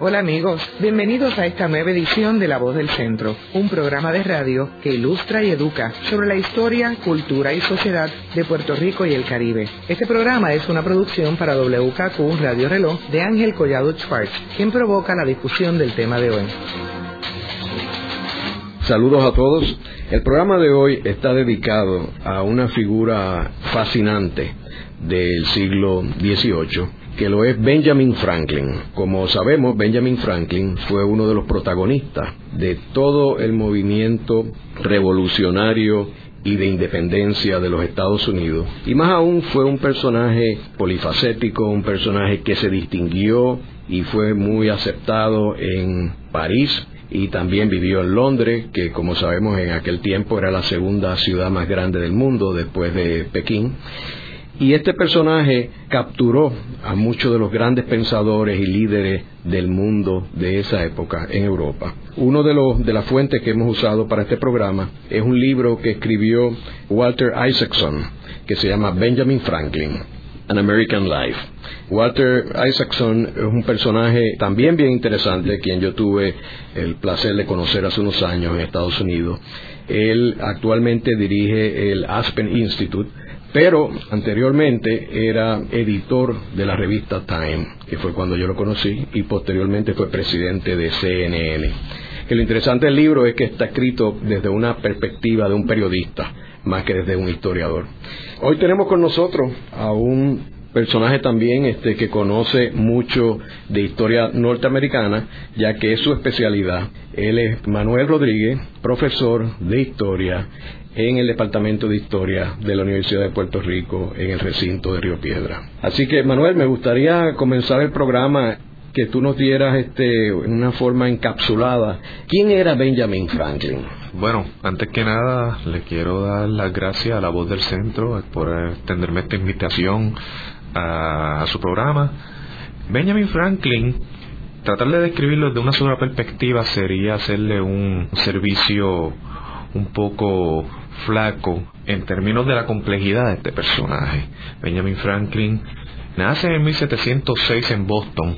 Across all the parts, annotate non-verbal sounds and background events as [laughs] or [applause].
Hola amigos, bienvenidos a esta nueva edición de La Voz del Centro, un programa de radio que ilustra y educa sobre la historia, cultura y sociedad de Puerto Rico y el Caribe. Este programa es una producción para WKQ Radio Reloj de Ángel Collado Schwartz, quien provoca la discusión del tema de hoy. Saludos a todos. El programa de hoy está dedicado a una figura fascinante del siglo XVIII que lo es Benjamin Franklin. Como sabemos, Benjamin Franklin fue uno de los protagonistas de todo el movimiento revolucionario y de independencia de los Estados Unidos. Y más aún fue un personaje polifacético, un personaje que se distinguió y fue muy aceptado en París y también vivió en Londres, que como sabemos en aquel tiempo era la segunda ciudad más grande del mundo después de Pekín. Y este personaje capturó a muchos de los grandes pensadores y líderes del mundo de esa época en Europa. Uno de, los, de las fuentes que hemos usado para este programa es un libro que escribió Walter Isaacson, que se llama Benjamin Franklin, An American Life. Walter Isaacson es un personaje también bien interesante, quien yo tuve el placer de conocer hace unos años en Estados Unidos. Él actualmente dirige el Aspen Institute, pero anteriormente era editor de la revista Time, que fue cuando yo lo conocí, y posteriormente fue presidente de CNN. Que lo interesante del libro es que está escrito desde una perspectiva de un periodista, más que desde un historiador. Hoy tenemos con nosotros a un personaje también este, que conoce mucho de historia norteamericana, ya que es su especialidad. Él es Manuel Rodríguez, profesor de historia en el Departamento de Historia de la Universidad de Puerto Rico en el recinto de Río Piedra. Así que, Manuel, me gustaría comenzar el programa que tú nos dieras este, en una forma encapsulada. ¿Quién era Benjamin Franklin? Bueno, antes que nada, le quiero dar las gracias a la voz del centro por extenderme esta invitación a, su programa. Benjamin Franklin tratar de describirlo desde una sola perspectiva sería hacerle un servicio un poco flaco en términos de la complejidad de este personaje. Benjamin Franklin nace en 1706 en Boston,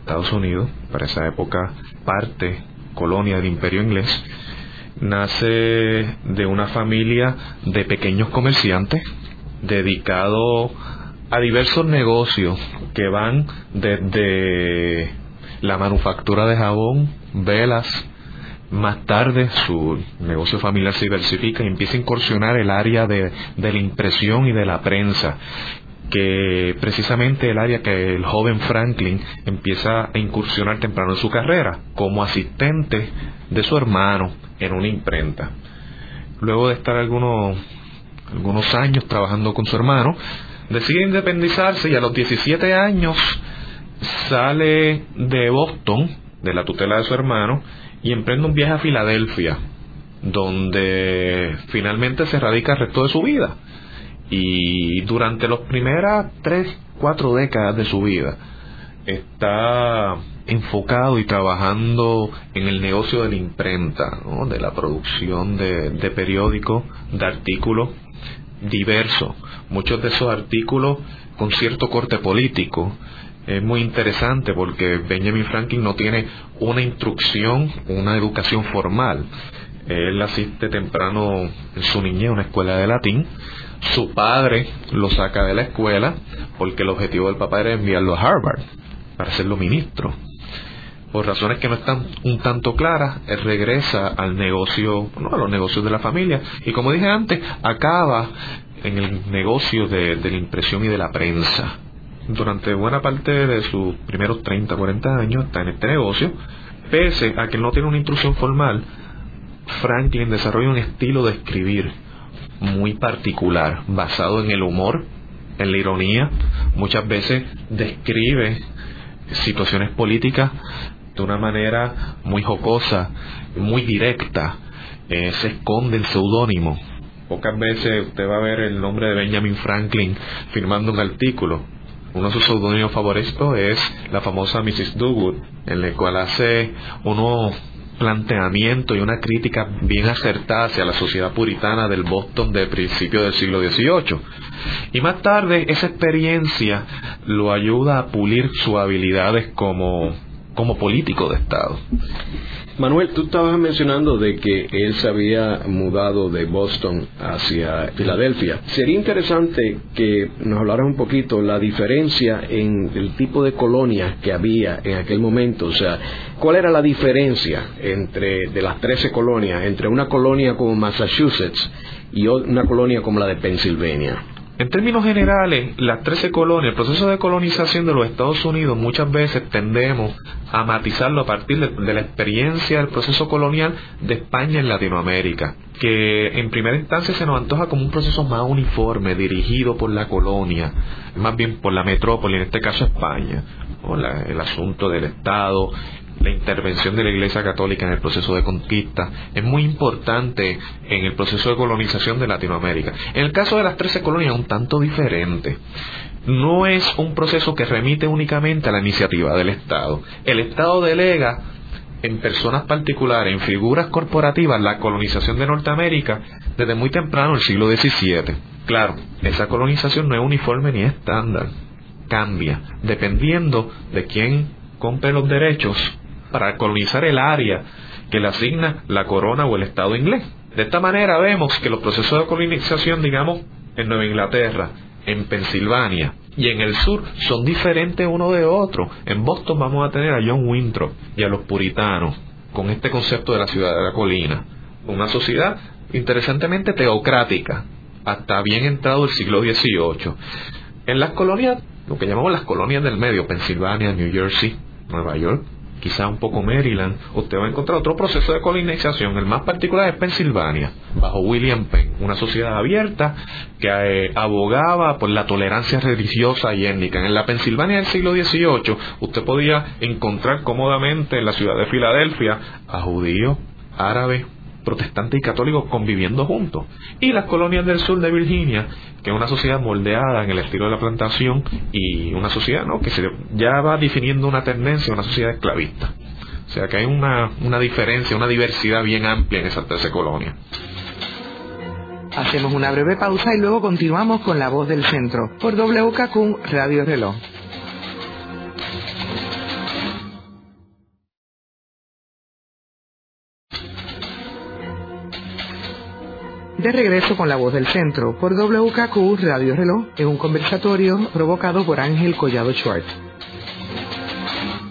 Estados Unidos, para esa época parte colonia del imperio inglés. Nace de una familia de pequeños comerciantes dedicado a diversos negocios que van desde la manufactura de jabón, velas, más tarde su negocio familiar se diversifica y empieza a incursionar el área de, la impresión y de la prensa que precisamente el área que el joven Franklin empieza a incursionar temprano en su carrera como asistente de su hermano en una imprenta. Luego de estar algunos años trabajando con su hermano, decide independizarse y a los 17 años sale de Boston, de la tutela de su hermano, y emprende un viaje a Filadelfia, donde finalmente se radica el resto de su vida. Y durante las primeras tres, cuatro décadas de su vida, está enfocado y trabajando en el negocio de la imprenta, de la producción de, de periódicos, de artículos diversos. Muchos de esos artículos con cierto corte político, es muy interesante porque Benjamin Franklin no tiene una instrucción, una educación formal. Él asiste temprano en su niñez a una escuela de latín. Su padre lo saca de la escuela porque el objetivo del papá era enviarlo a Harvard para serlo ministro. Por razones que no están un tanto claras, él regresa al negocio, no, a los negocios de la familia. Y como dije antes, acaba en el negocio de, la impresión y de la prensa. Durante buena parte de sus primeros 30, 40 años está en este negocio, pese a que no tiene una instrucción formal, Franklin desarrolla un estilo de escribir muy particular, basado en el humor, en la ironía, muchas veces describe situaciones políticas de una manera muy jocosa, muy directa, eh, se esconde el seudónimo. Pocas veces usted va a ver el nombre de Benjamin Franklin firmando un artículo, uno de sus seudónimos favoritos es la famosa Mrs. Dogood, en la cual hace unos planteamientos y una crítica bien acertada hacia la sociedad puritana del Boston de principios del siglo XVIII. Y más tarde esa experiencia lo ayuda a pulir sus habilidades como como político de Estado. Manuel, tú estabas mencionando de que él se había mudado de Boston hacia Filadelfia. Sería interesante que nos hablaras un poquito la diferencia en el tipo de colonias que había en aquel momento. O sea, ¿cuál era la diferencia entre de las 13 colonias entre una colonia como Massachusetts y una colonia como la de Pensilvania? En términos generales, las 13 colonias, el proceso de colonización de los Estados Unidos muchas veces tendemos a matizarlo a partir de, la experiencia del proceso colonial de España en Latinoamérica, que en primera instancia se nos antoja como un proceso más uniforme, dirigido por la colonia, más bien por la metrópoli, en este caso España, o el asunto del Estado, la intervención de la Iglesia Católica en el proceso de conquista es muy importante en el proceso de colonización de Latinoamérica. En el caso de las 13 colonias un tanto diferente. No es un proceso que remite únicamente a la iniciativa del Estado. El Estado delega en personas particulares, en figuras corporativas, la colonización de Norteamérica desde muy temprano, el siglo XVII. Claro, esa colonización no es uniforme ni estándar. Cambia, dependiendo de quién compre los derechos para colonizar el área que le asigna la corona o el Estado inglés. De esta manera vemos que los procesos de colonización, digamos, en Nueva Inglaterra, en Pensilvania y en el sur son diferentes uno de otro. En Boston vamos a tener a John Winthrop y a los puritanos con este concepto de la ciudad de la colina. Una sociedad interesantemente teocrática hasta bien entrado el siglo XVIII. En las colonias, lo que llamamos las colonias del medio, Pensilvania, New Jersey, Nueva York, quizá un poco Maryland, usted va a encontrar otro proceso de colonización. El más particular es Pensilvania, bajo William Penn, una sociedad abierta que eh, abogaba por la tolerancia religiosa y étnica. En la Pensilvania del siglo XVIII, usted podía encontrar cómodamente en la ciudad de Filadelfia a judíos, árabes, protestantes y católicos conviviendo juntos. Y las colonias del sur de Virginia, que es una sociedad moldeada en el estilo de la plantación y una sociedad ¿no? que se, ya va definiendo una tendencia, una sociedad esclavista. O sea que hay una, una diferencia, una diversidad bien amplia en esas 13 colonias. Hacemos una breve pausa y luego continuamos con la voz del centro por WKQ Radio Reloj. De regreso con la voz del centro por WKQ Radio Reloj en un conversatorio provocado por Ángel Collado Schwartz.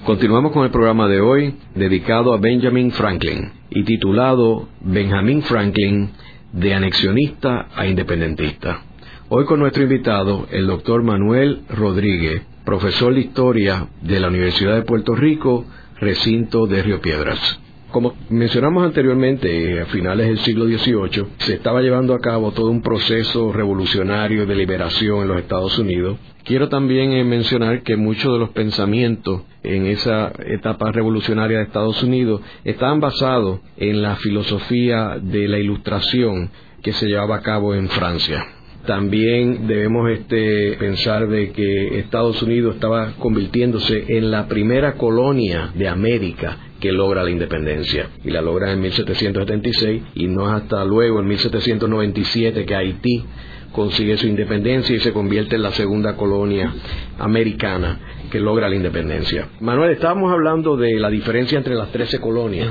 Continuamos con el programa de hoy dedicado a Benjamin Franklin y titulado Benjamin Franklin de anexionista a independentista. Hoy con nuestro invitado, el doctor Manuel Rodríguez, profesor de historia de la Universidad de Puerto Rico, recinto de Río Piedras. Como mencionamos anteriormente, a finales del siglo XVIII se estaba llevando a cabo todo un proceso revolucionario de liberación en los Estados Unidos. Quiero también eh, mencionar que muchos de los pensamientos en esa etapa revolucionaria de Estados Unidos estaban basados en la filosofía de la ilustración que se llevaba a cabo en Francia. También debemos este, pensar de que Estados Unidos estaba convirtiéndose en la primera colonia de América que logra la independencia. Y la logra en 1776 y no es hasta luego, en 1797, que Haití consigue su independencia y se convierte en la segunda colonia americana que logra la independencia. Manuel, estábamos hablando de la diferencia entre las 13 colonias.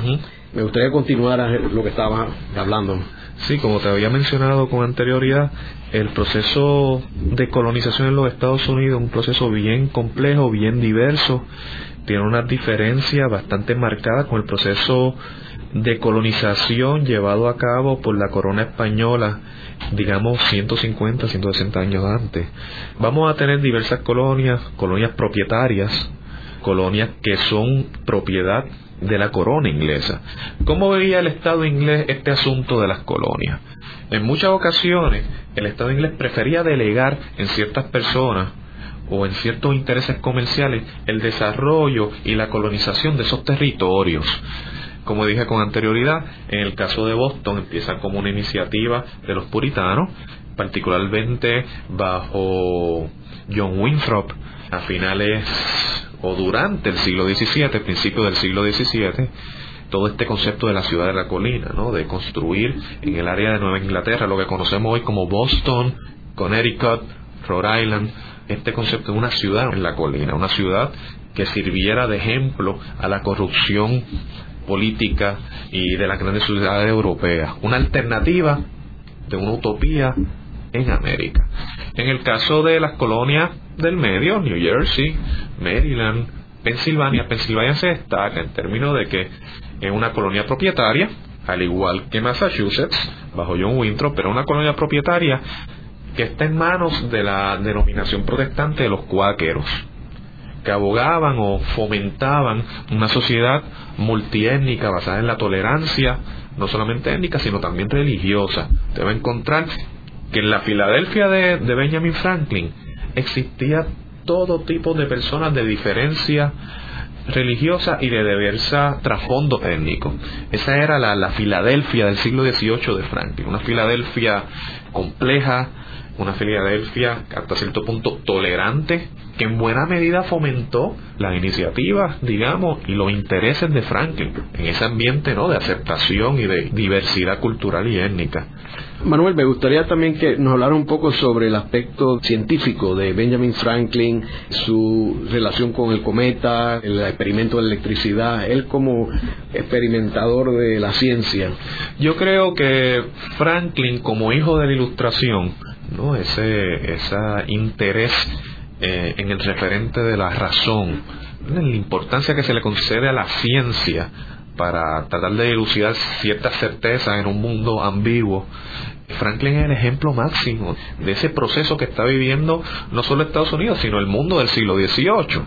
Me gustaría continuar lo que estabas hablando. Sí, como te había mencionado con anterioridad, el proceso de colonización en los Estados Unidos es un proceso bien complejo, bien diverso, tiene una diferencia bastante marcada con el proceso de colonización llevado a cabo por la corona española, digamos 150, 160 años antes. Vamos a tener diversas colonias, colonias propietarias, colonias que son propiedad de la corona inglesa. ¿Cómo veía el Estado inglés este asunto de las colonias? En muchas ocasiones el Estado inglés prefería delegar en ciertas personas o en ciertos intereses comerciales el desarrollo y la colonización de esos territorios. Como dije con anterioridad, en el caso de Boston empieza como una iniciativa de los puritanos, particularmente bajo John Winthrop a finales o durante el siglo XVII, principio del siglo XVII, todo este concepto de la ciudad de la colina, ¿no? de construir en el área de Nueva Inglaterra lo que conocemos hoy como Boston, Connecticut, Rhode Island, este concepto de una ciudad en la colina, una ciudad que sirviera de ejemplo a la corrupción política y de las grandes ciudades europeas, una alternativa de una utopía en América. En el caso de las colonias del medio, New Jersey, Maryland, Pensilvania, Pensilvania se destaca en términos de que es una colonia propietaria, al igual que Massachusetts, bajo John Winthrop, pero una colonia propietaria que está en manos de la denominación protestante de los cuáqueros, que abogaban o fomentaban una sociedad multiétnica basada en la tolerancia, no solamente étnica, sino también religiosa. Te va a encontrar que en la Filadelfia de, de Benjamin Franklin existía todo tipo de personas de diferencia religiosa y de diversa trasfondo étnico. Esa era la, la Filadelfia del siglo XVIII de Franklin, una Filadelfia compleja, una Filadelfia hasta cierto punto tolerante, que en buena medida fomentó las iniciativas, digamos, y los intereses de Franklin en ese ambiente ¿no? de aceptación y de diversidad cultural y étnica. Manuel, me gustaría también que nos hablara un poco sobre el aspecto científico de Benjamin Franklin, su relación con el cometa, el experimento de electricidad, él como experimentador de la ciencia. Yo creo que Franklin, como hijo de la ilustración, ¿no? ese, ese interés eh, en el referente de la razón, la importancia que se le concede a la ciencia para tratar de elucidar ciertas certezas en un mundo ambiguo. Franklin es el ejemplo máximo de ese proceso que está viviendo no solo Estados Unidos, sino el mundo del siglo XVIII.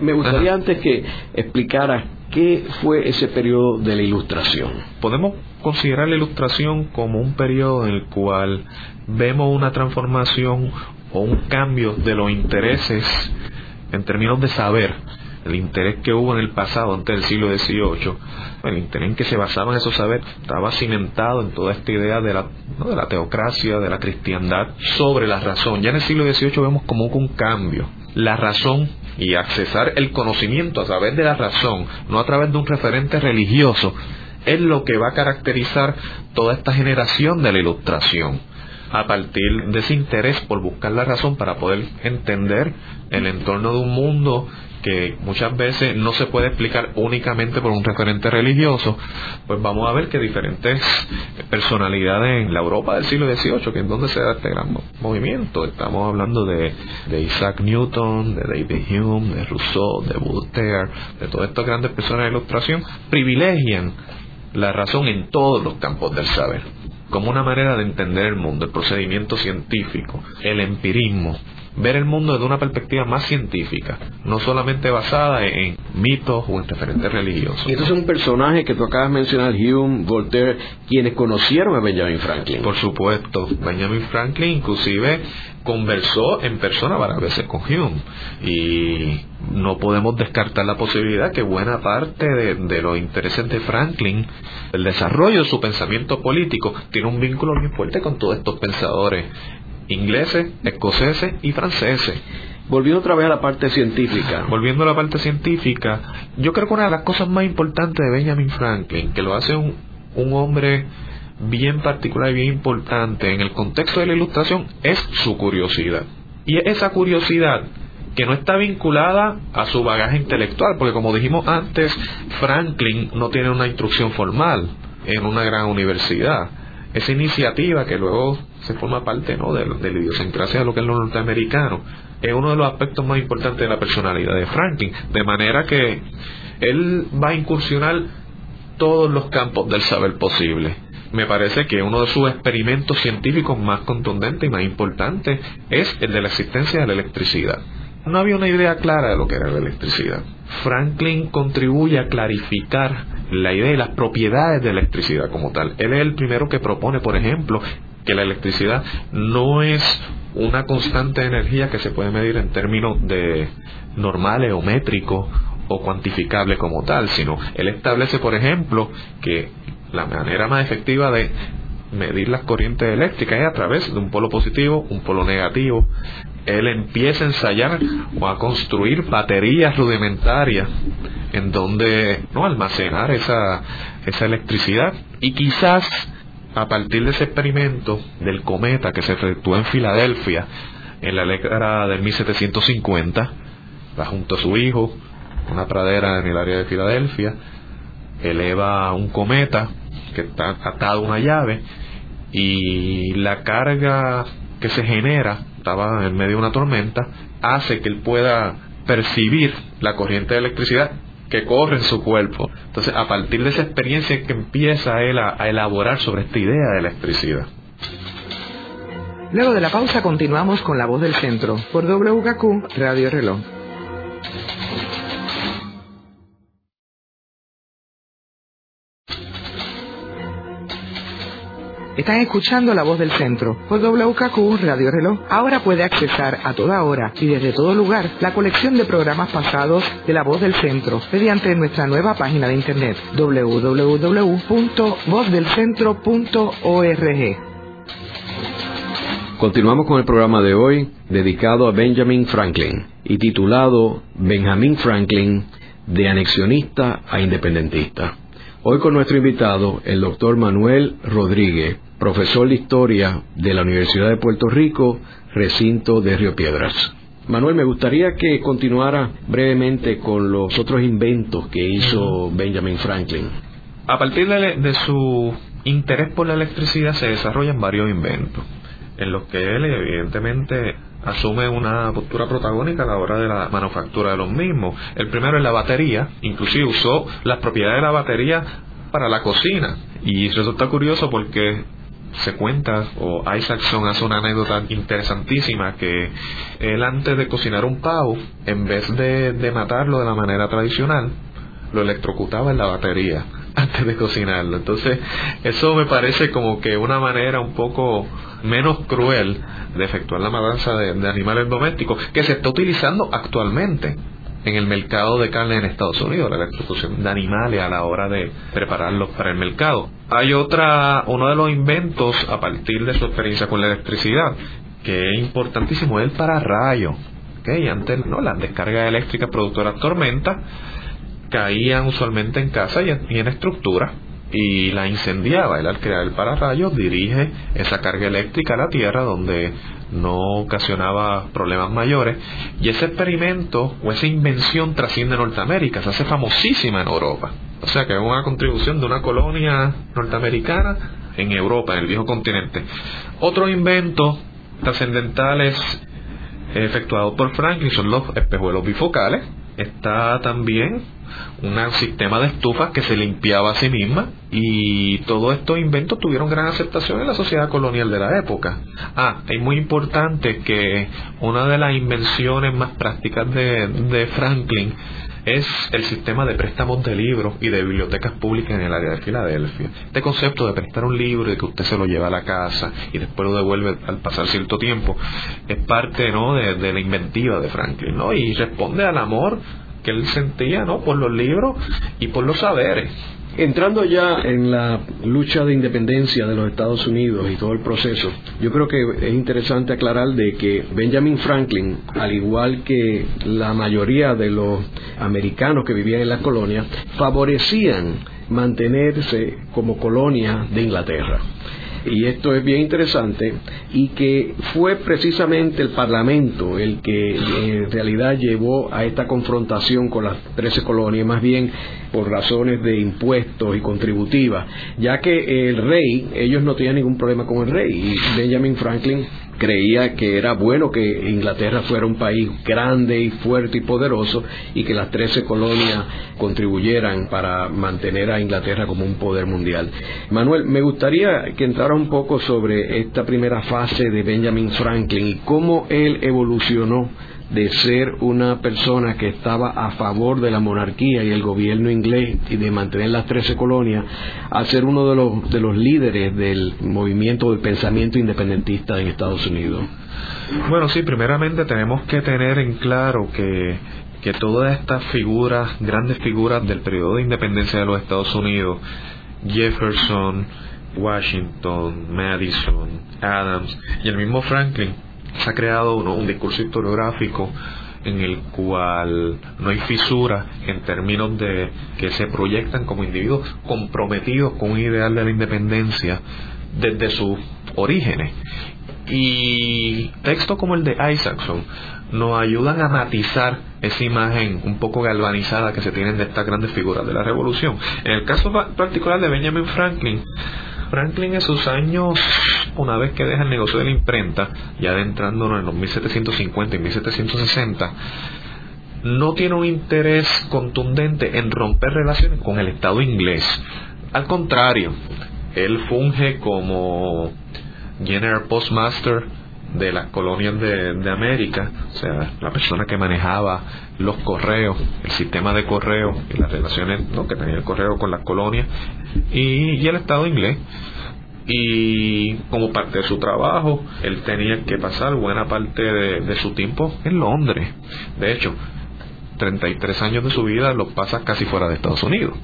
Me gustaría antes que explicara qué fue ese periodo de la ilustración. Podemos considerar la ilustración como un periodo en el cual vemos una transformación o un cambio de los intereses en términos de saber, el interés que hubo en el pasado, antes del siglo XVIII, el interés en que se basaba en esos saberes, estaba cimentado en toda esta idea de la, de la teocracia, de la cristiandad, sobre la razón. Ya en el siglo XVIII vemos como un cambio. La razón y accesar el conocimiento a través de la razón, no a través de un referente religioso, es lo que va a caracterizar toda esta generación de la ilustración a partir de ese interés por buscar la razón para poder entender el entorno de un mundo que muchas veces no se puede explicar únicamente por un referente religioso, pues vamos a ver que diferentes personalidades en la Europa del siglo XVIII, que es donde se da este gran movimiento, estamos hablando de, de Isaac Newton, de David Hume, de Rousseau, de Voltaire, de todas estas grandes personas de ilustración, privilegian la razón en todos los campos del saber como una manera de entender el mundo, el procedimiento científico, el empirismo, ver el mundo desde una perspectiva más científica, no solamente basada en mitos o en referentes religiosos. Y entonces un personaje que tú acabas de mencionar, Hume, Voltaire, quienes conocieron a Benjamin Franklin. Por supuesto, Benjamin Franklin inclusive conversó en persona varias veces con Hume y no podemos descartar la posibilidad que buena parte de, de, los intereses de Franklin, el desarrollo de su pensamiento político, tiene un vínculo muy fuerte con todos estos pensadores ingleses, escoceses y franceses. Volviendo otra vez a la parte científica. [laughs] Volviendo a la parte científica, yo creo que una de las cosas más importantes de Benjamin Franklin, que lo hace un, un hombre bien particular y bien importante en el contexto de la ilustración, es su curiosidad. Y esa curiosidad que no está vinculada a su bagaje intelectual, porque como dijimos antes, Franklin no tiene una instrucción formal en una gran universidad. Esa iniciativa que luego se forma parte ¿no? de, de la idiosincrasia de lo que es lo norteamericano, es uno de los aspectos más importantes de la personalidad de Franklin, de manera que él va a incursionar todos los campos del saber posible. Me parece que uno de sus experimentos científicos más contundentes y más importantes es el de la existencia de la electricidad. No había una idea clara de lo que era la electricidad. Franklin contribuye a clarificar la idea y las propiedades de la electricidad como tal. Él es el primero que propone, por ejemplo, que la electricidad no es una constante de energía que se puede medir en términos de normales o métricos o cuantificable como tal, sino él establece, por ejemplo, que la manera más efectiva de medir las corrientes eléctricas es a través de un polo positivo, un polo negativo. Él empieza a ensayar o a construir baterías rudimentarias en donde no almacenar esa, esa electricidad y quizás a partir de ese experimento del cometa que se efectuó en Filadelfia, en la década de 1750, va junto a su hijo, una pradera en el área de Filadelfia, eleva un cometa que está atado a una llave y la carga que se genera, estaba en medio de una tormenta, hace que él pueda percibir la corriente de electricidad que corre en su cuerpo. Entonces, a partir de esa experiencia que empieza él a, a elaborar sobre esta idea de electricidad. Luego de la pausa continuamos con La Voz del Centro por WKQ Radio Reloj. Están escuchando La Voz del Centro por WKQ Radio Reloj. Ahora puede accesar a toda hora y desde todo lugar la colección de programas pasados de La Voz del Centro mediante nuestra nueva página de internet www.vozdelcentro.org. Continuamos con el programa de hoy dedicado a Benjamin Franklin y titulado Benjamin Franklin de anexionista a independentista. Hoy con nuestro invitado, el doctor Manuel Rodríguez, profesor de Historia de la Universidad de Puerto Rico, recinto de Río Piedras. Manuel, me gustaría que continuara brevemente con los otros inventos que hizo Benjamin Franklin. A partir de, de su interés por la electricidad se desarrollan varios inventos, en los que él evidentemente asume una postura protagónica a la hora de la manufactura de los mismos. El primero es la batería, inclusive usó las propiedades de la batería para la cocina. Y resulta curioso porque se cuenta, o Isaacson hace una anécdota interesantísima, que él antes de cocinar un pavo, en vez de, de matarlo de la manera tradicional, lo electrocutaba en la batería [laughs] antes de cocinarlo. Entonces, eso me parece como que una manera un poco menos cruel de efectuar la matanza de, de, animales domésticos que se está utilizando actualmente en el mercado de carne en Estados Unidos, la electrocución de animales a la hora de prepararlos para el mercado. Hay otra, uno de los inventos a partir de su experiencia con la electricidad, que es importantísimo, es el pararrayo. ¿okay? Antes, ¿no? Las descargas eléctricas productoras tormentas caían usualmente en casa y en, y en estructura y la incendiaba. Él al crear el pararrayos dirige esa carga eléctrica a la Tierra donde no ocasionaba problemas mayores y ese experimento o esa invención trasciende Norteamérica, se hace famosísima en Europa. O sea que es una contribución de una colonia norteamericana en Europa, en el viejo continente. Otro invento trascendentales efectuados por Franklin son los espejuelos bifocales. Está también un sistema de estufas que se limpiaba a sí misma y todos estos inventos tuvieron gran aceptación en la sociedad colonial de la época. Ah, es muy importante que una de las invenciones más prácticas de, de Franklin es el sistema de préstamos de libros y de bibliotecas públicas en el área de Filadelfia. Este concepto de prestar un libro y que usted se lo lleva a la casa y después lo devuelve al pasar cierto tiempo es parte ¿no? de, de la inventiva de Franklin ¿no? y responde al amor que él sentía ¿no? por los libros y por los saberes. Entrando ya en la lucha de independencia de los Estados Unidos y todo el proceso, yo creo que es interesante aclarar de que Benjamin Franklin, al igual que la mayoría de los americanos que vivían en las colonias, favorecían mantenerse como colonia de Inglaterra y esto es bien interesante, y que fue precisamente el Parlamento el que en realidad llevó a esta confrontación con las 13 colonias, más bien por razones de impuestos y contributivas, ya que el rey, ellos no tenían ningún problema con el rey, y Benjamin Franklin creía que era bueno que Inglaterra fuera un país grande y fuerte y poderoso y que las 13 colonias contribuyeran para mantener a Inglaterra como un poder mundial. Manuel, me gustaría que entrara un poco sobre esta primera fase de Benjamin Franklin y cómo él evolucionó de ser una persona que estaba a favor de la monarquía y el gobierno inglés y de mantener las trece colonias a ser uno de los, de los líderes del movimiento del pensamiento independentista en Estados Unidos. Bueno, sí, primeramente tenemos que tener en claro que, que todas estas figuras, grandes figuras del periodo de independencia de los Estados Unidos, Jefferson, Washington, Madison, Adams y el mismo Franklin, se ha creado un discurso historiográfico en el cual no hay fisura en términos de que se proyectan como individuos comprometidos con un ideal de la independencia desde sus orígenes. Y textos como el de Isaacson nos ayudan a matizar esa imagen un poco galvanizada que se tienen de estas grandes figuras de la revolución. En el caso particular de Benjamin Franklin, Franklin en sus años, una vez que deja el negocio de la imprenta, ya adentrándonos en los 1750 y 1760, no tiene un interés contundente en romper relaciones con el Estado inglés. Al contrario, él funge como General Postmaster de las colonias de, América, o sea, la persona que manejaba los correos, el sistema de correo y las relaciones que tenía el correo con las colonias y, el Estado inglés. Y como parte de su trabajo, él tenía que pasar buena parte de, de su tiempo en Londres. De hecho, 33 años de su vida los pasa casi fuera de Estados Unidos.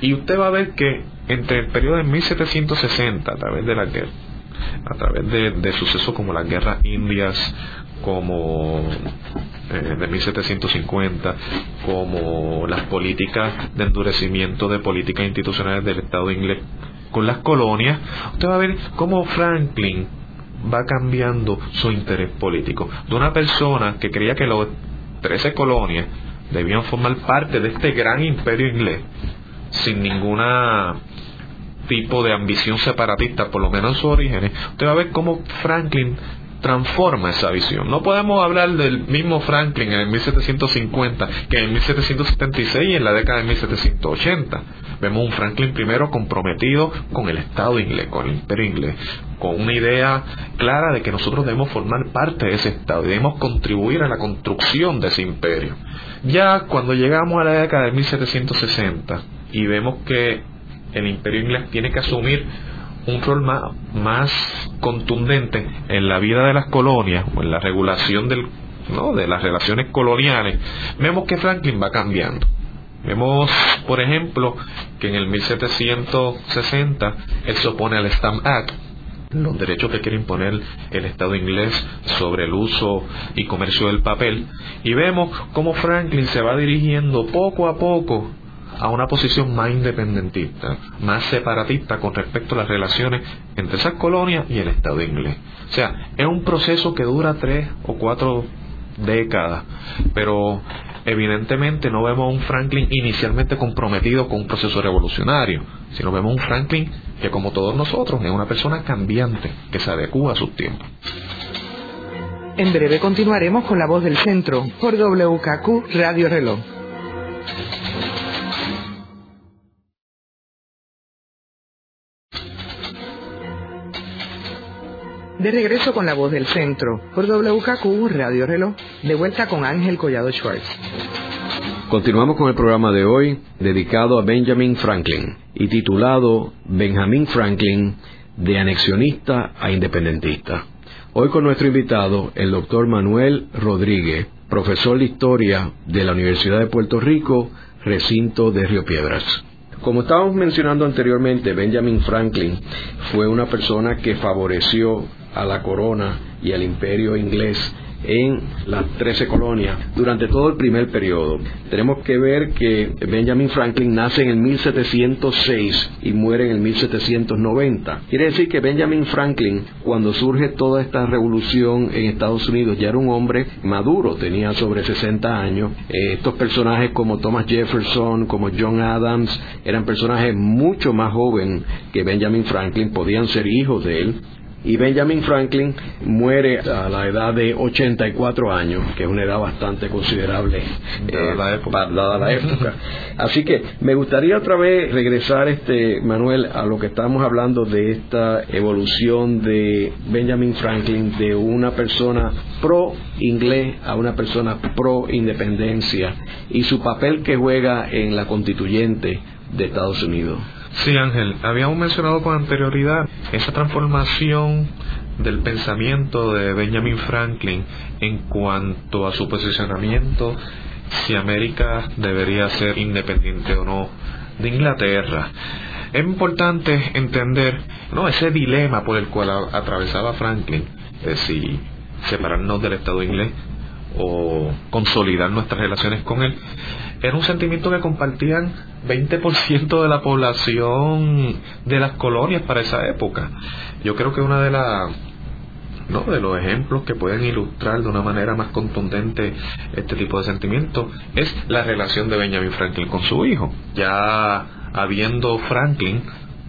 Y usted va a ver que entre el periodo de 1760, a través de la guerra, a través de, sucesos como las guerras indias, como eh, de 1750, como las políticas de endurecimiento de políticas institucionales del Estado inglés con las colonias, usted va a ver cómo Franklin va cambiando su interés político. De una persona que creía que las 13 colonias debían formar parte de este gran imperio inglés, sin ninguna tipo de ambición separatista, por lo menos en sus orígenes, usted va a ver cómo Franklin transforma esa visión. No podemos hablar del mismo Franklin en el 1750 que en el 1776 y en la década de 1780. Vemos un Franklin primero comprometido con el Estado inglés, con el imperio inglés, con una idea clara de que nosotros debemos formar parte de ese Estado y debemos contribuir a la construcción de ese imperio. Ya cuando llegamos a la década de 1760 y vemos que el imperio inglés tiene que asumir un rol más, contundente en la vida de las colonias o en la regulación del, de las relaciones coloniales, vemos que Franklin va cambiando. Vemos, por ejemplo, que en el 1760 él se opone al Stamp Act, los derechos que quiere imponer el Estado inglés sobre el uso y comercio del papel, y vemos cómo Franklin se va dirigiendo poco a poco a una posición más independentista, más separatista con respecto a las relaciones entre esas colonias y el Estado inglés. O sea, es un proceso que dura tres o cuatro décadas, pero evidentemente no vemos a un Franklin inicialmente comprometido con un proceso revolucionario, sino vemos a un Franklin que como todos nosotros es una persona cambiante, que se adecua a sus tiempos. En breve continuaremos con la voz del centro por WKQ Radio Reloj. De regreso con la voz del centro, por WKQ Radio Reloj, de vuelta con Ángel Collado Schwartz. Continuamos con el programa de hoy dedicado a Benjamin Franklin y titulado Benjamin Franklin de anexionista a independentista. Hoy con nuestro invitado, el doctor Manuel Rodríguez, profesor de historia de la Universidad de Puerto Rico, recinto de Río Piedras. Como estábamos mencionando anteriormente, Benjamin Franklin fue una persona que favoreció a la corona y al imperio inglés en las 13 colonias durante todo el primer periodo. Tenemos que ver que Benjamin Franklin nace en el 1706 y muere en el 1790. Quiere decir que Benjamin Franklin, cuando surge toda esta revolución en Estados Unidos, ya era un hombre maduro, tenía sobre 60 años. Eh, estos personajes como Thomas Jefferson, como John Adams, eran personajes mucho más jóvenes que Benjamin Franklin, podían ser hijos de él y Benjamin Franklin muere a la edad de 84 años, que es una edad bastante considerable dada, la, eh, época. Así que me gustaría otra vez regresar, este Manuel, a lo que estamos hablando de esta evolución de Benjamin Franklin de una persona pro inglés a una persona pro independencia y su papel que juega en la constituyente de Estados Unidos. Sí, Ángel, habíamos mencionado con anterioridad esa transformación del pensamiento de Benjamin Franklin en cuanto a su posicionamiento si América debería ser independiente o no de Inglaterra. Es importante entender ¿no? ese dilema por el cual atravesaba Franklin, de si separarnos del Estado inglés o consolidar nuestras relaciones con él era un sentimiento que compartían 20% de la población de las colonias para esa época. Yo creo que una de las ¿no? de los ejemplos que pueden ilustrar de una manera más contundente este tipo de sentimientos es la relación de Benjamin Franklin con su hijo. Ya habiendo Franklin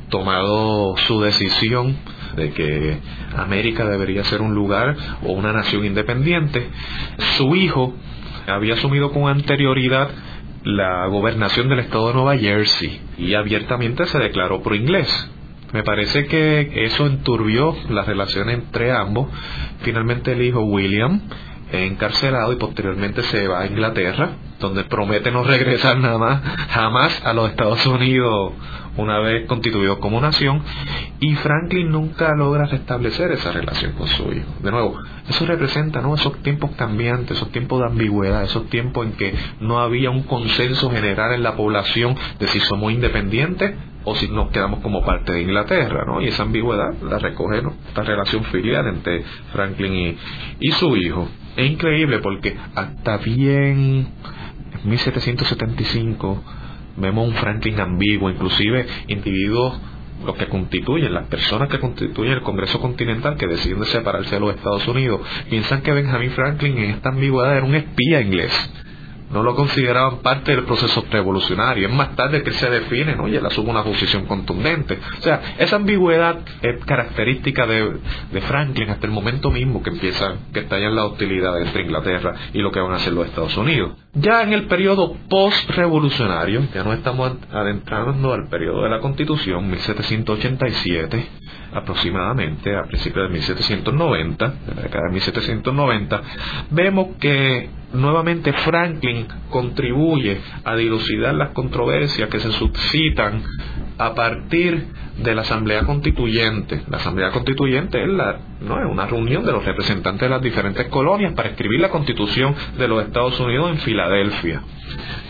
tomado su decisión de que América debería ser un lugar o una nación independiente, su hijo había asumido con anterioridad la gobernación del estado de Nueva Jersey y abiertamente se declaró pro inglés. Me parece que eso enturbió las relaciones entre ambos. Finalmente el hijo William encarcelado y posteriormente se va a Inglaterra, donde promete no regresar nada más, jamás a los Estados Unidos una vez constituido como nación, y Franklin nunca logra restablecer esa relación con su hijo. De nuevo, eso representa ¿no? esos tiempos cambiantes, esos tiempos de ambigüedad, esos tiempos en que no había un consenso general en la población de si somos independientes o si nos quedamos como parte de Inglaterra, ¿no? Y esa ambigüedad la recoge esta relación filial entre Franklin y, y su hijo. Es increíble porque hasta bien en 1775 vemos un Franklin ambiguo, inclusive individuos los que constituyen, las personas que constituyen el Congreso Continental que deciden separarse de los Estados Unidos, piensan que Benjamin Franklin en esta ambigüedad era un espía inglés no lo consideraban parte del proceso revolucionario. Es más tarde que se define, ¿no? Y él asume una posición contundente. O sea, esa ambigüedad es característica de, Franklin hasta el momento mismo que empieza, que estallan la hostilidad entre Inglaterra y lo que van a hacer los Estados Unidos. Ya en el periodo post-revolucionario, ya no estamos adentrando al periodo de la Constitución, 1787, aproximadamente, a principios de 1790, de la década de 1790, vemos que nuevamente Franklin contribuye a dilucidar las controversias que se suscitan a partir de la Asamblea Constituyente. La Asamblea Constituyente es, la, ¿no? es una reunión de los representantes de las diferentes colonias para escribir la Constitución de los Estados Unidos en Filadelfia.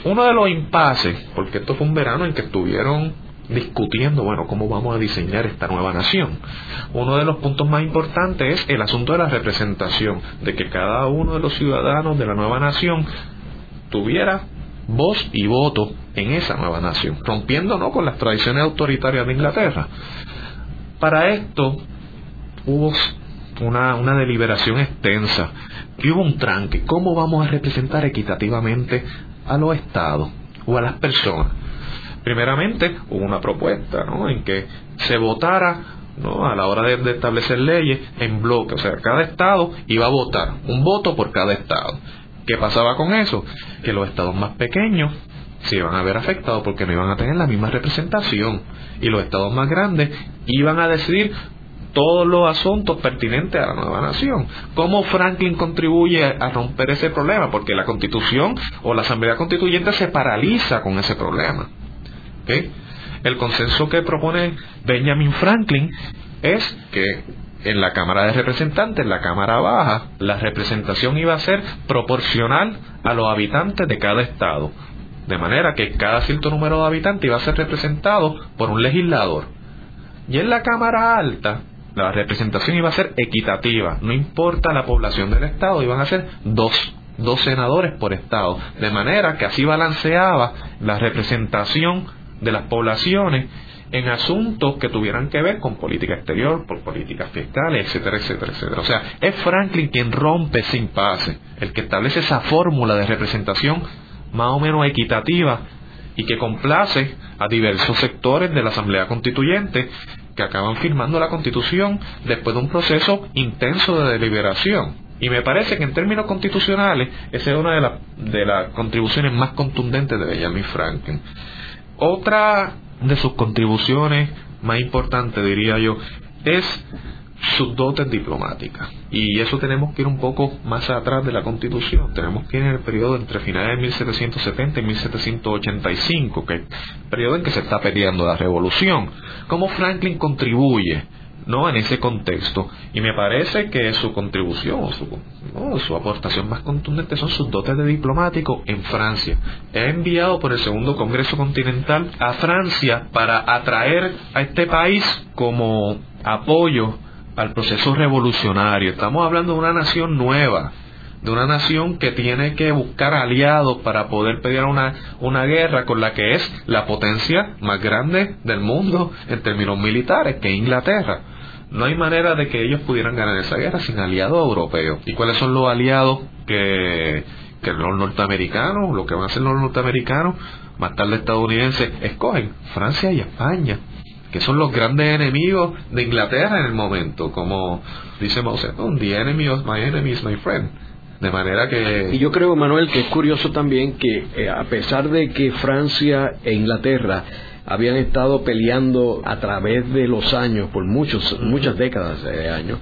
Uno de los impases, porque esto fue un verano en que estuvieron discutiendo, bueno, cómo vamos a diseñar esta nueva nación. Uno de los puntos más importantes es el asunto de la representación, de que cada uno de los ciudadanos de la nueva nación tuviera voz y voto en esa nueva nación, rompiendo ¿no? con las tradiciones autoritarias de Inglaterra. Para esto hubo una, una deliberación extensa y hubo un tranque. ¿Cómo vamos a representar equitativamente a los estados o a las personas? Primeramente, hubo una propuesta ¿no? en que se votara ¿no? a la hora de, establecer leyes en bloque, o sea, cada estado iba a votar, un voto por cada estado. ¿Qué pasaba con eso? Que los estados más pequeños se iban a ver afectados porque no iban a tener la misma representación y los estados más grandes iban a decidir todos los asuntos pertinentes a la nueva nación. ¿Cómo Franklin contribuye a romper ese problema? Porque la constitución o la asamblea constituyente se paraliza con ese problema. El consenso que propone Benjamin Franklin es que en la Cámara de Representantes, en la Cámara Baja, la representación iba a ser proporcional a los habitantes de cada estado. De manera que cada cierto número de habitantes iba a ser representado por un legislador. Y en la Cámara Alta, la representación iba a ser equitativa. No importa la población del estado, iban a ser dos, dos senadores por estado. De manera que así balanceaba la representación de las poblaciones en asuntos que tuvieran que ver con política exterior, por políticas fiscales, etcétera, etcétera, etcétera. O sea, es Franklin quien rompe ese impasse, el que establece esa fórmula de representación más o menos equitativa y que complace a diversos sectores de la Asamblea Constituyente que acaban firmando la Constitución después de un proceso intenso de deliberación. Y me parece que en términos constitucionales esa es una de, las de las contribuciones más contundentes de Benjamin Franklin. Otra de sus contribuciones más importantes, diría yo, es sus dotes diplomáticas. Y eso tenemos que ir un poco más atrás de la Constitución. Tenemos que ir en el periodo entre finales de 1770 y 1785, que es el periodo en que se está peleando la revolución. ¿Cómo Franklin contribuye ¿no? en ese contexto. Y me parece que su contribución su, su aportación más contundente son sus dotes de diplomático en Francia. He enviado por el segundo Congreso Continental a Francia para atraer a este país como apoyo al proceso revolucionario. Estamos hablando de una nación nueva, de una nación que tiene que buscar aliados para poder pedir una, una guerra con la que es la potencia más grande del mundo en términos militares, que es Inglaterra. No hay manera de que ellos pudieran ganar esa guerra sin aliados europeos. ¿Y cuáles son los aliados que, los norteamericanos, lo que van a hacer los norteamericanos, más tarde estadounidenses, escogen? Francia y España que son los grandes enemigos de Inglaterra en el momento, como dice Mao Zedong, the enemy of my enemy is my friend. De manera que... Y yo creo, Manuel, que es curioso también que eh, a pesar de que Francia e Inglaterra habían estado peleando a través de los años, por muchos, muchas décadas de años.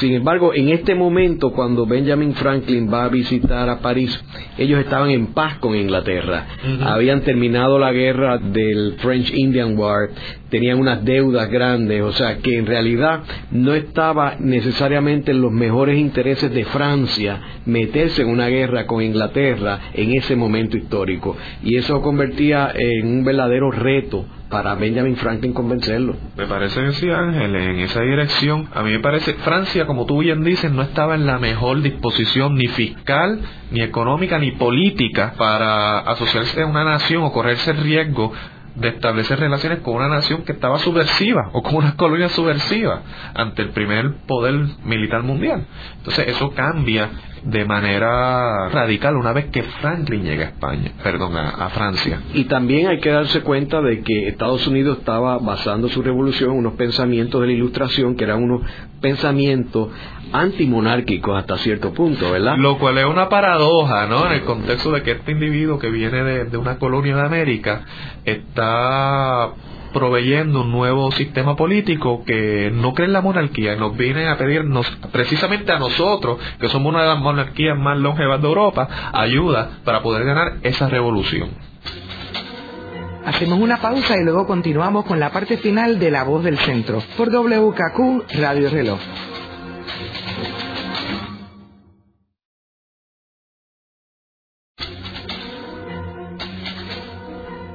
Sin embargo, en este momento, cuando Benjamin Franklin va a visitar a París, ellos estaban en paz con Inglaterra. Habían terminado la guerra del French Indian War, tenían unas deudas grandes, o sea que en realidad no estaba necesariamente en los mejores intereses de Francia meterse en una guerra con Inglaterra en ese momento histórico. Y eso convertía en un verdadero reto para Benjamin Franklin convencerlo. Me parece que sí, Ángel, en esa dirección. A mí me parece, Francia, como tú bien dices, no estaba en la mejor disposición ni fiscal, ni económica, ni política para asociarse a una nación o correrse el riesgo de establecer relaciones con una nación que estaba subversiva o con una [laughs] colonia subversiva ante el primer poder militar mundial. Entonces eso cambia de manera radical una vez que Franklin llega a España, perdón, a, Francia. Y también hay que darse cuenta de que Estados Unidos estaba basando su revolución en unos pensamientos de la Ilustración que eran unos pensamientos antimonárquicos hasta cierto punto, ¿verdad? Lo cual es una paradoja, ¿no? En el contexto de que este individuo que viene de, de una colonia de América está proveyendo un nuevo sistema político que no cree en la monarquía y nos viene a pedirnos, precisamente a nosotros, que somos una de las monarquías más longevas de Europa, ayuda para poder ganar esa revolución. Hacemos una pausa y luego continuamos con la parte final de La Voz del Centro por WKQ Radio Reloj.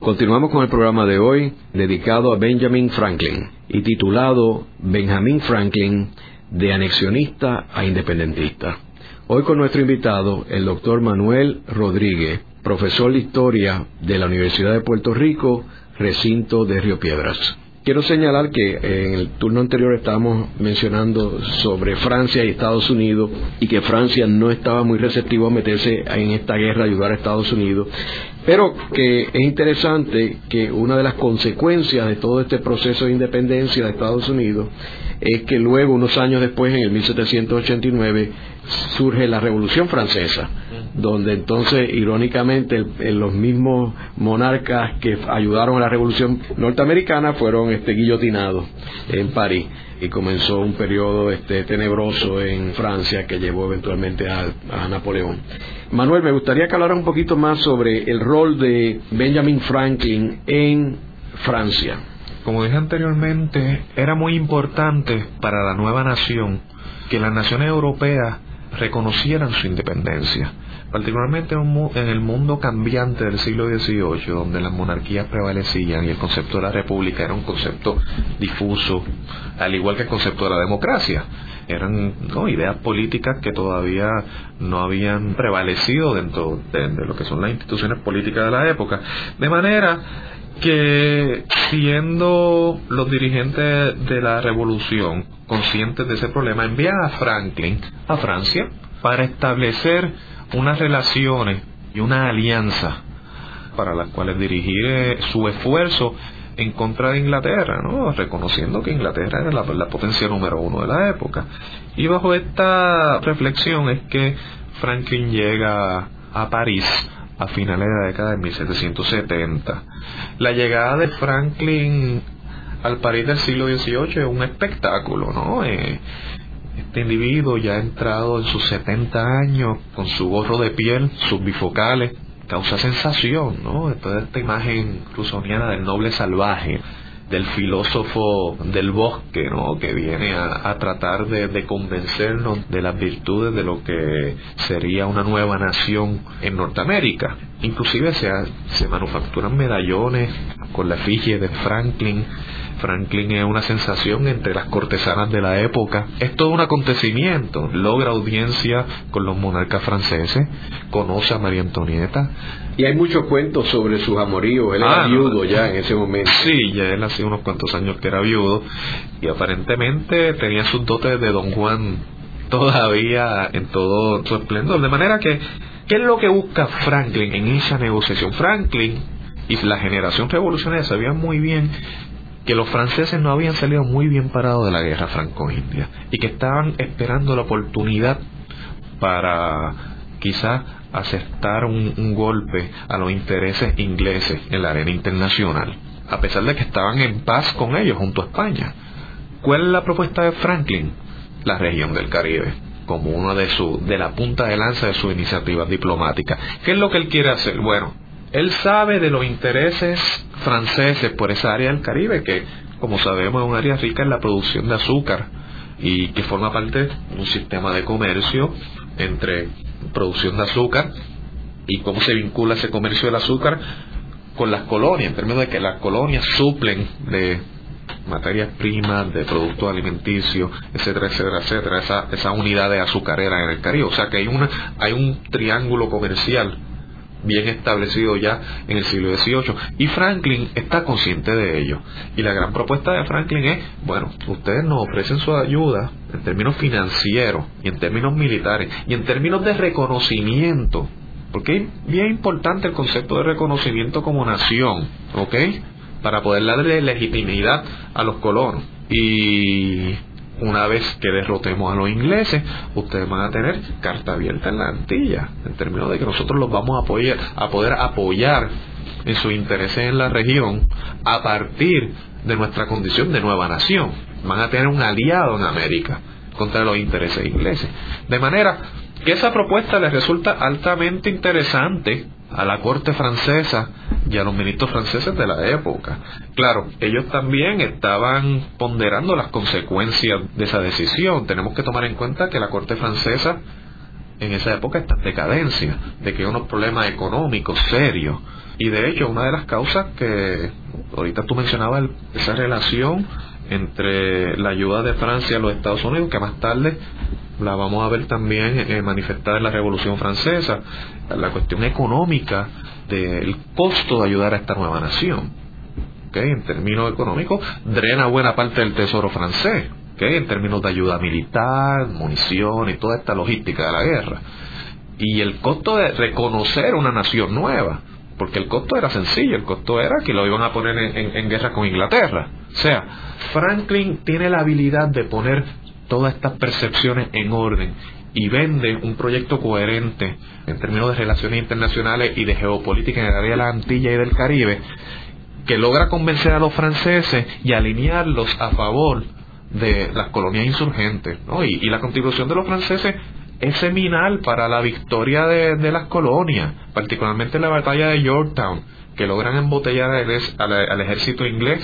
Continuamos con el programa de hoy dedicado a Benjamin Franklin y titulado Benjamin Franklin de anexionista a independentista. Hoy con nuestro invitado, el doctor Manuel Rodríguez, profesor de historia de la Universidad de Puerto Rico, recinto de Río Piedras. Quiero señalar que en el turno anterior estábamos mencionando sobre Francia y Estados Unidos y que Francia no estaba muy receptivo a meterse en esta guerra, ayudar a Estados Unidos, pero que es interesante que una de las consecuencias de todo este proceso de independencia de Estados Unidos es que luego, unos años después, en el 1789, surge la Revolución Francesa, donde entonces, irónicamente, los mismos monarcas que ayudaron a la Revolución Norteamericana fueron este, guillotinados en París y comenzó un periodo este, tenebroso en Francia que llevó eventualmente a, a, Napoleón. Manuel, me gustaría que hablara un poquito más sobre el rol de Benjamin Franklin en Francia. Como dije anteriormente, era muy importante para la nueva nación que las naciones europeas reconocieran su independencia, particularmente en el mundo cambiante del siglo XVIII, donde las monarquías prevalecían y el concepto de la república era un concepto difuso, al igual que el concepto de la democracia. Eran ideas políticas que todavía no habían prevalecido dentro de lo que son las instituciones políticas de la época. De manera que siendo los dirigentes de la revolución conscientes de ese problema, envían a Franklin a Francia para establecer unas relaciones y una alianza para las cuales dirigir eh, su esfuerzo en contra de Inglaterra, ¿no? reconociendo que Inglaterra era la, la potencia número uno de la época. Y bajo esta reflexión es que Franklin llega a París a finales de la década de 1770. La llegada de Franklin al París del siglo XVIII es un espectáculo, ¿no? Eh, este individuo ya ha entrado en sus 70 años con su gorro de piel, sus bifocales, causa sensación, ¿no? Toda esta imagen rusoniana del noble salvaje. Del filósofo del bosque, ¿no? que viene a, tratar de, convencernos de las virtudes de lo que sería una nueva nación en Norteamérica. Inclusive se, se manufacturan medallones con la efigie de Franklin. Franklin es una sensación entre las cortesanas de la época. Es todo un acontecimiento. Logra audiencia con los monarcas franceses, conoce a María Antonieta, y hay muchos cuentos sobre sus amoríos. Él era ah, viudo ya en ese momento. Sí, ya él hace unos cuantos años que era viudo y aparentemente tenía sus dotes de Don Juan todavía en todo su esplendor. De manera que, ¿qué es lo que busca Franklin en esa negociación? Franklin y la generación revolucionaria sabían muy bien que los franceses no habían salido muy bien parados de la guerra franco-india y que estaban esperando la oportunidad para quizá aceptar un, golpe a los intereses ingleses en la arena internacional, a pesar de que estaban en paz con ellos junto a España. ¿Cuál es la propuesta de Franklin? La región del Caribe, como una de, su, de la punta de lanza de sus iniciativas diplomáticas. ¿Qué es lo que él quiere hacer? Bueno, él sabe de los intereses franceses por esa área del Caribe, que como sabemos es un área rica en la producción de azúcar y que forma parte de un sistema de comercio entre producción de azúcar y cómo se vincula ese comercio del azúcar con las colonias, en términos de que las colonias suplen de materias primas, de productos alimenticios, etcétera, etcétera, etcétera, esa, esa unidad de azucarera en el Caribe. O sea que hay, una, hay un triángulo comercial bien establecido ya en el siglo XVIII. Y Franklin está consciente de ello. Y la gran propuesta de Franklin es, bueno, ustedes nos ofrecen su ayuda en términos financieros y en términos militares y en términos de reconocimiento. Porque es bien importante el concepto de reconocimiento como nación, ¿ok? Para poder darle legitimidad a los colonos. Y una vez que derrotemos a los ingleses, ustedes van a tener carta abierta en la Antilla, en términos de que nosotros los vamos a, apoyar, a poder apoyar en sus intereses en la región a partir de nuestra condición de nueva nación. Van a tener un aliado en América contra los intereses ingleses. De manera que esa propuesta les resulta altamente interesante a la corte francesa y a los ministros franceses de la época. Claro, ellos también estaban ponderando las consecuencias de esa decisión. Tenemos que tomar en cuenta que la corte francesa en esa época está en decadencia, de que hay unos problemas económicos serios. Y de hecho, una de las causas que ahorita tú mencionabas, esa relación entre la ayuda de Francia a los Estados Unidos, que más tarde la vamos a ver también eh, manifestada en la Revolución Francesa, la cuestión económica del costo de ayudar a esta nueva nación. ¿okay? En términos económicos, drena buena parte del tesoro francés, ¿okay? en términos de ayuda militar, munición y toda esta logística de la guerra. Y el costo de reconocer una nación nueva, porque el costo era sencillo, el costo era que lo iban a poner en guerra con Inglaterra. O sea, Franklin tiene la habilidad de poner todas estas percepciones en orden y vende un proyecto coherente en términos de relaciones internacionales y de geopolítica en el área de la Antilla y del Caribe, que logra convencer a los franceses y alinearlos a favor de las colonias insurgentes. Y, la contribución de los franceses es seminal para la victoria de, las colonias, particularmente la batalla de Yorktown, que logran embotellar al ejército inglés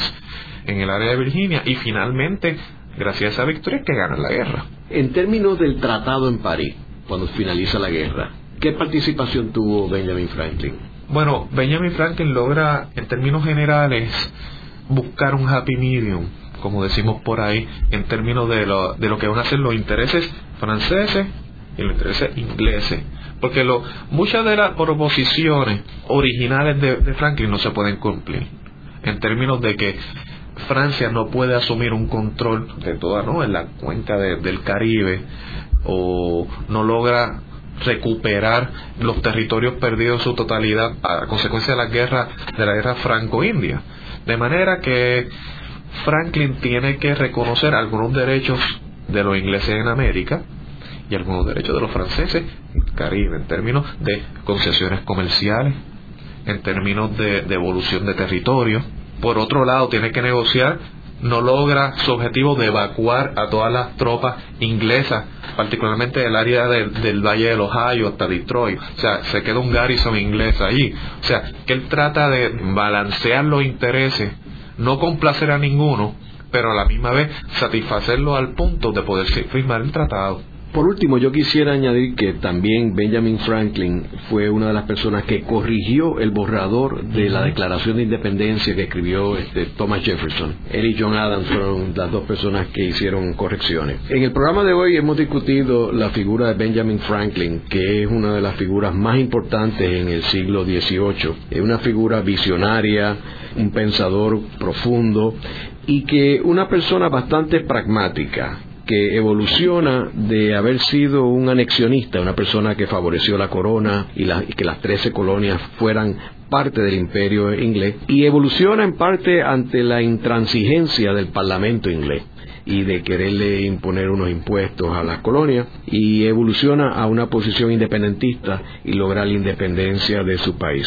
en el área de Virginia y finalmente gracias a esa victoria que ganan la guerra. En términos del tratado en París, cuando finaliza la guerra, ¿qué participación tuvo Benjamin Franklin? Bueno, Benjamin Franklin logra, en términos generales, buscar un happy medium, como decimos por ahí, en términos de lo, de lo que van a ser los intereses franceses y los intereses ingleses. Porque lo, muchas de las proposiciones originales de, de Franklin no se pueden cumplir, en términos de que Francia no puede asumir un control de toda ¿no? en la cuenca del Caribe o no logra recuperar los territorios perdidos en su totalidad a consecuencia de la guerra de la guerra franco-india de manera que Franklin tiene que reconocer algunos derechos de los ingleses en América y algunos derechos de los franceses en el Caribe en términos de concesiones comerciales en términos de devolución de territorio por otro lado tiene que negociar, no logra su objetivo de evacuar a todas las tropas inglesas, particularmente del área del Valle del Ohio hasta Detroit. O sea, se queda un garrison inglés ahí. O sea, que él trata de balancear los intereses no complacer a ninguno, pero a la misma vez satisfacerlo al punto de poder firmar el tratado. Por último, yo quisiera añadir que también Benjamin Franklin fue una de las personas que corrigió el borrador de la Declaración de Independencia que escribió este, Thomas Jefferson. Él y John Adams fueron las dos personas que hicieron correcciones. En el programa de hoy hemos discutido la figura de Benjamin Franklin, que es una de las figuras más importantes en el siglo XVIII. Es una figura visionaria, un pensador profundo y que una persona bastante pragmática que evoluciona de haber sido un anexionista, una persona que favoreció la corona y, que las trece colonias fueran parte del imperio inglés, y evoluciona en parte ante la intransigencia del parlamento inglés y de quererle imponer unos impuestos a las colonias y evoluciona a una posición independentista y logra la independencia de su país.